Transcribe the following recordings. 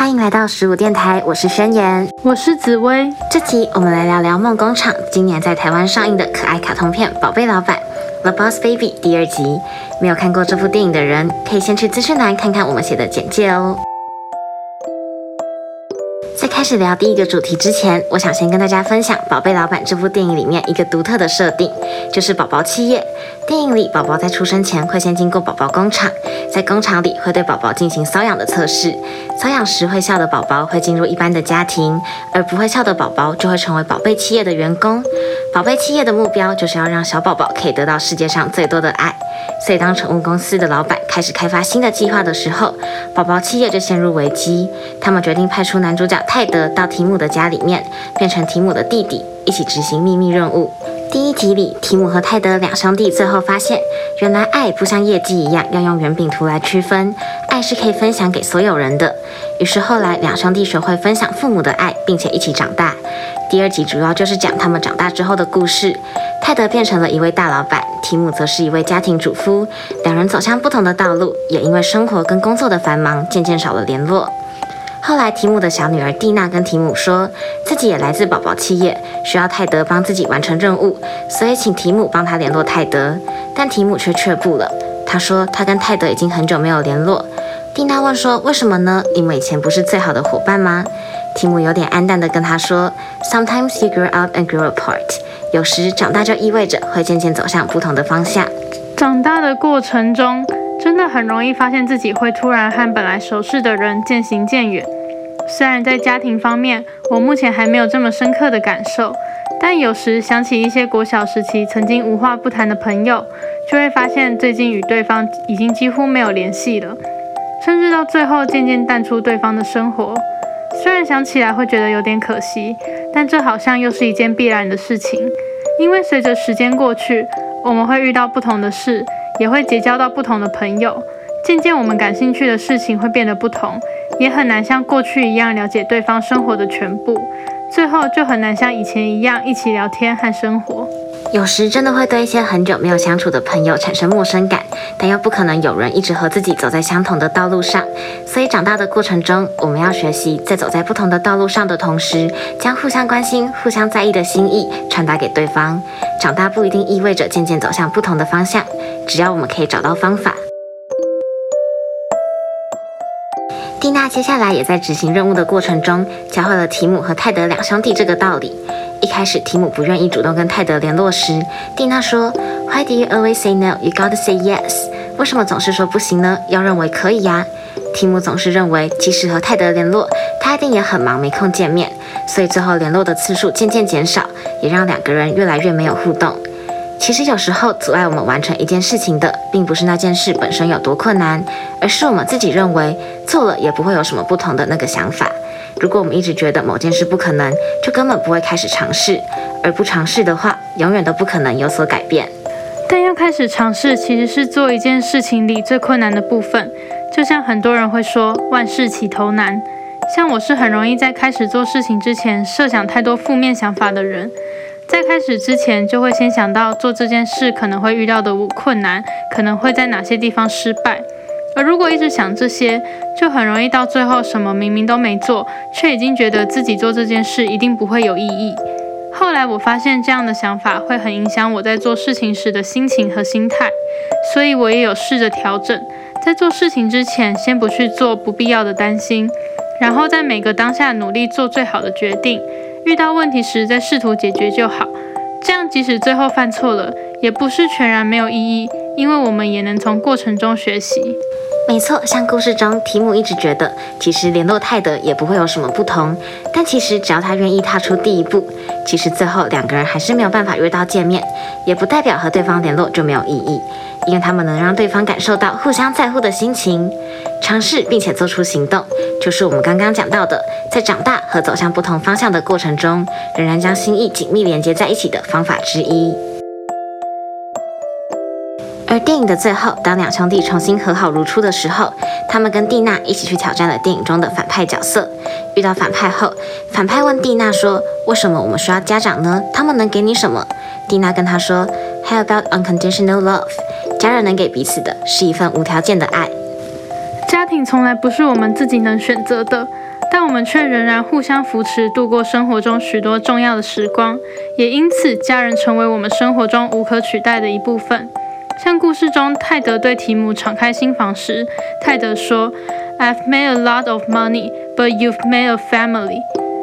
欢迎来到十五电台，我是宣言，我是紫薇。这集我们来聊聊梦工厂今年在台湾上映的可爱卡通片《宝贝老板》The Boss Baby 第二集。没有看过这部电影的人，可以先去资讯栏看看我们写的简介哦。开始聊第一个主题之前，我想先跟大家分享《宝贝老板》这部电影里面一个独特的设定，就是宝宝企业。电影里，宝宝在出生前会先经过宝宝工厂，在工厂里会对宝宝进行瘙痒的测试。瘙痒时会笑的宝宝会进入一般的家庭，而不会笑的宝宝就会成为宝贝企业的员工。宝贝企业的目标就是要让小宝宝可以得到世界上最多的爱。所以，当宠物公司的老板开始开发新的计划的时候，宝宝企业就陷入危机。他们决定派出男主角泰德到提姆的家里面，变成提姆的弟弟，一起执行秘密任务。第一集里，提姆和泰德两兄弟最后发现，原来爱不像业绩一样要用圆饼图来区分，爱是可以分享给所有人的。于是后来，两兄弟学会分享父母的爱，并且一起长大。第二集主要就是讲他们长大之后的故事。泰德变成了一位大老板，提姆则是一位家庭主妇。两人走向不同的道路，也因为生活跟工作的繁忙，渐渐少了联络。后来，提姆的小女儿蒂娜跟提姆说，自己也来自宝宝企业，需要泰德帮自己完成任务，所以请提姆帮他联络泰德。但提姆却却步了。他说他跟泰德已经很久没有联络。蒂娜问说：“为什么呢？你们以前不是最好的伙伴吗？”提姆有点黯淡的跟他说：“Sometimes you grow up and grow apart。有时长大就意味着会渐渐走向不同的方向。长大的过程中，真的很容易发现自己会突然和本来熟识的人渐行渐远。虽然在家庭方面，我目前还没有这么深刻的感受，但有时想起一些国小时期曾经无话不谈的朋友，就会发现最近与对方已经几乎没有联系了，甚至到最后渐渐淡出对方的生活。虽然想起来会觉得有点可惜，但这好像又是一件必然的事情，因为随着时间过去，我们会遇到不同的事，也会结交到不同的朋友，渐渐我们感兴趣的事情会变得不同。也很难像过去一样了解对方生活的全部，最后就很难像以前一样一起聊天和生活。有时真的会对一些很久没有相处的朋友产生陌生感，但又不可能有人一直和自己走在相同的道路上。所以长大的过程中，我们要学习在走在不同的道路上的同时，将互相关心、互相在意的心意传达给对方。长大不一定意味着渐渐走向不同的方向，只要我们可以找到方法。那接下来也在执行任务的过程中，教会了提姆和泰德两兄弟这个道理。一开始，提姆不愿意主动跟泰德联络时，蒂娜说：“Why do you always say no? You gotta say yes。为什么总是说不行呢？要认为可以呀。”提姆总是认为，即使和泰德联络，他一定也很忙，没空见面，所以最后联络的次数渐渐减少，也让两个人越来越没有互动。其实有时候阻碍我们完成一件事情的，并不是那件事本身有多困难，而是我们自己认为做了也不会有什么不同的那个想法。如果我们一直觉得某件事不可能，就根本不会开始尝试，而不尝试的话，永远都不可能有所改变。但要开始尝试，其实是做一件事情里最困难的部分。就像很多人会说，万事起头难。像我是很容易在开始做事情之前设想太多负面想法的人。在开始之前，就会先想到做这件事可能会遇到的困难，可能会在哪些地方失败。而如果一直想这些，就很容易到最后什么明明都没做，却已经觉得自己做这件事一定不会有意义。后来我发现这样的想法会很影响我在做事情时的心情和心态，所以我也有试着调整，在做事情之前先不去做不必要的担心，然后在每个当下努力做最好的决定。遇到问题时再试图解决就好，这样即使最后犯错了，也不是全然没有意义，因为我们也能从过程中学习。没错，像故事中，提姆一直觉得，其实联络泰德也不会有什么不同。但其实只要他愿意踏出第一步，其实最后两个人还是没有办法约到见面，也不代表和对方联络就没有意义，因为他们能让对方感受到互相在乎的心情。尝试并且做出行动，就是我们刚刚讲到的，在长大和走向不同方向的过程中，仍然将心意紧密连接在一起的方法之一。而电影的最后，当两兄弟重新和好如初的时候，他们跟蒂娜一起去挑战了电影中的反派角色。遇到反派后，反派问蒂娜说：“为什么我们需要家长呢？他们能给你什么？”蒂娜跟他说：“How about unconditional love？家人能给彼此的是一份无条件的爱。家庭从来不是我们自己能选择的，但我们却仍然互相扶持，度过生活中许多重要的时光，也因此家人成为我们生活中无可取代的一部分。像故事中泰德对提姆敞开心房时，泰德说：“I've made a lot of money, but you've made a family,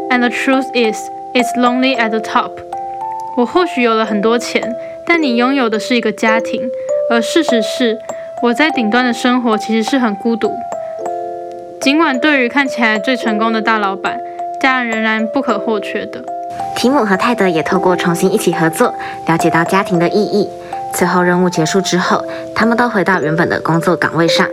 and the truth is, it's lonely at the top。”我或许有了很多钱，但你拥有的是一个家庭，而事实是，我在顶端的生活其实是很孤独。尽管对于看起来最成功的大老板，家人仍然不可或缺的。提姆和泰德也透过重新一起合作，了解到家庭的意义。最后任务结束之后，他们都回到原本的工作岗位上，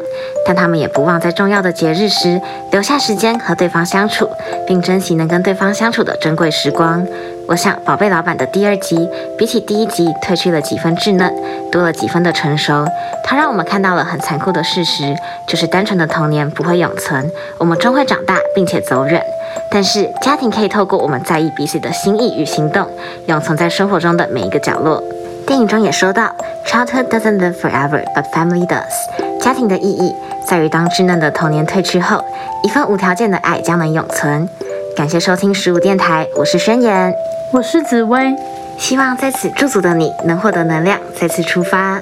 但他们也不忘在重要的节日时留下时间和对方相处，并珍惜能跟对方相处的珍贵时光。我想，宝贝老板的第二集比起第一集褪去了几分稚嫩，多了几分的成熟。它让我们看到了很残酷的事实，就是单纯的童年不会永存，我们终会长大并且走远。但是家庭可以透过我们在意彼此的心意与行动，永存在生活中的每一个角落。电影中也说到，Childhood doesn't live forever, but family does。家庭的意义在于，当稚嫩的童年褪去后，一份无条件的爱将能永存。感谢收听十五电台，我是宣言。我是紫薇，希望在此驻足的你能获得能量，再次出发。